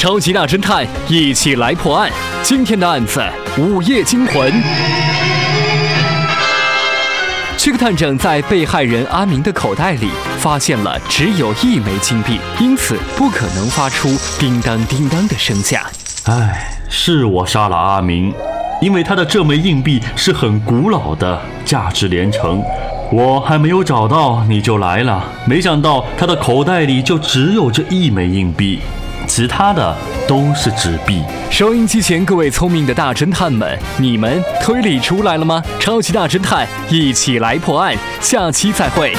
超级大侦探一起来破案。今天的案子：午夜惊魂。这个探长在被害人阿明的口袋里发现了只有一枚金币，因此不可能发出叮当叮当的声响。唉，是我杀了阿明，因为他的这枚硬币是很古老的，价值连城。我还没有找到你就来了，没想到他的口袋里就只有这一枚硬币。其他的都是纸币。收音机前各位聪明的大侦探们，你们推理出来了吗？超级大侦探，一起来破案。下期再会。